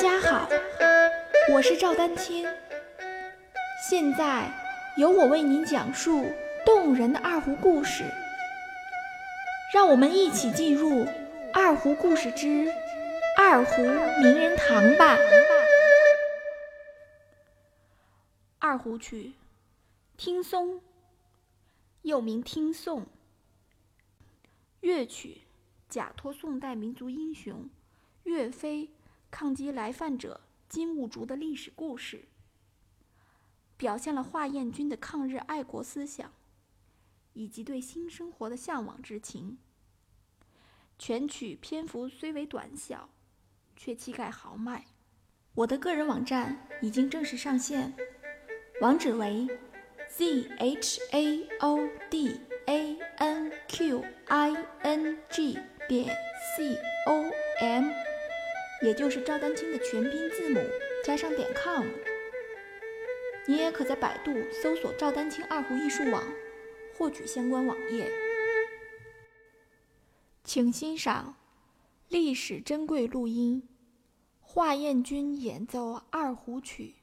家好，我是赵丹青。现在由我为您讲述动人的二胡故事，让我们一起进入《二胡故事之二胡名人堂》吧。二胡曲，听松，又名听颂，乐曲假托宋代民族英雄岳飞抗击来犯者金兀术的历史故事，表现了华彦钧的抗日爱国思想以及对新生活的向往之情。全曲篇幅虽为短小，却气概豪迈。我的个人网站已经正式上线。网址为 z h a o d a n q i n g 点 c o m，也就是赵丹青的全拼字母加上点 com。你也可在百度搜索“赵丹青二胡艺术网”，获取相关网页。请欣赏历史珍贵录音：华彦钧演奏二胡曲。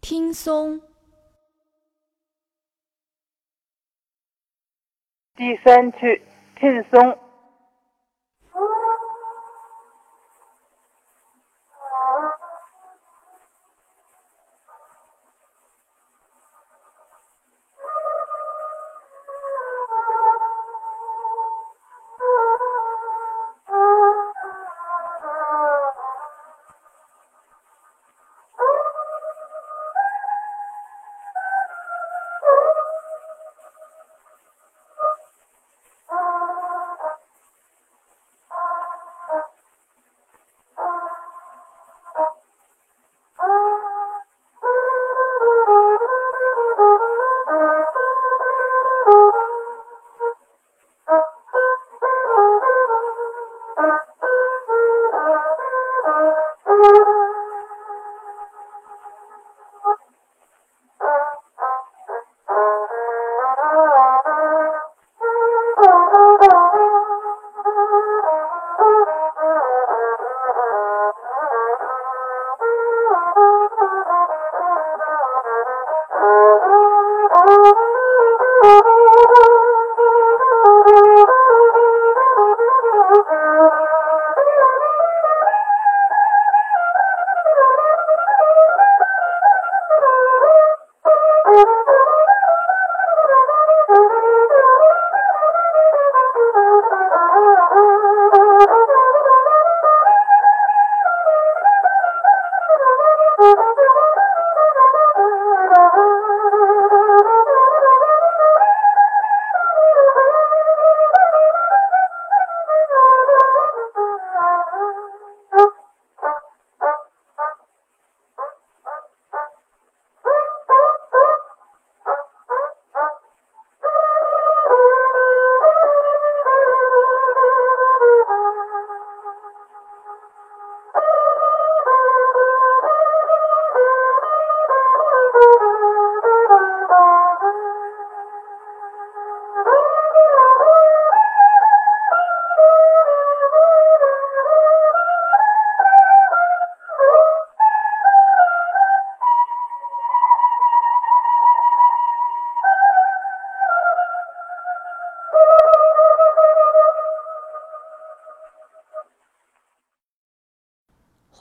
听松，第三曲听松。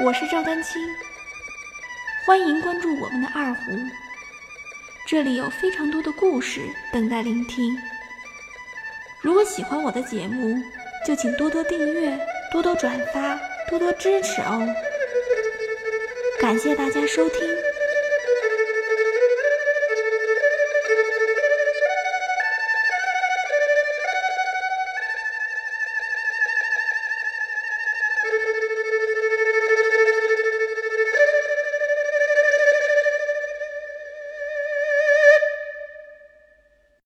我是赵丹青，欢迎关注我们的二胡，这里有非常多的故事等待聆听。如果喜欢我的节目，就请多多订阅、多多转发、多多支持哦！感谢大家收听。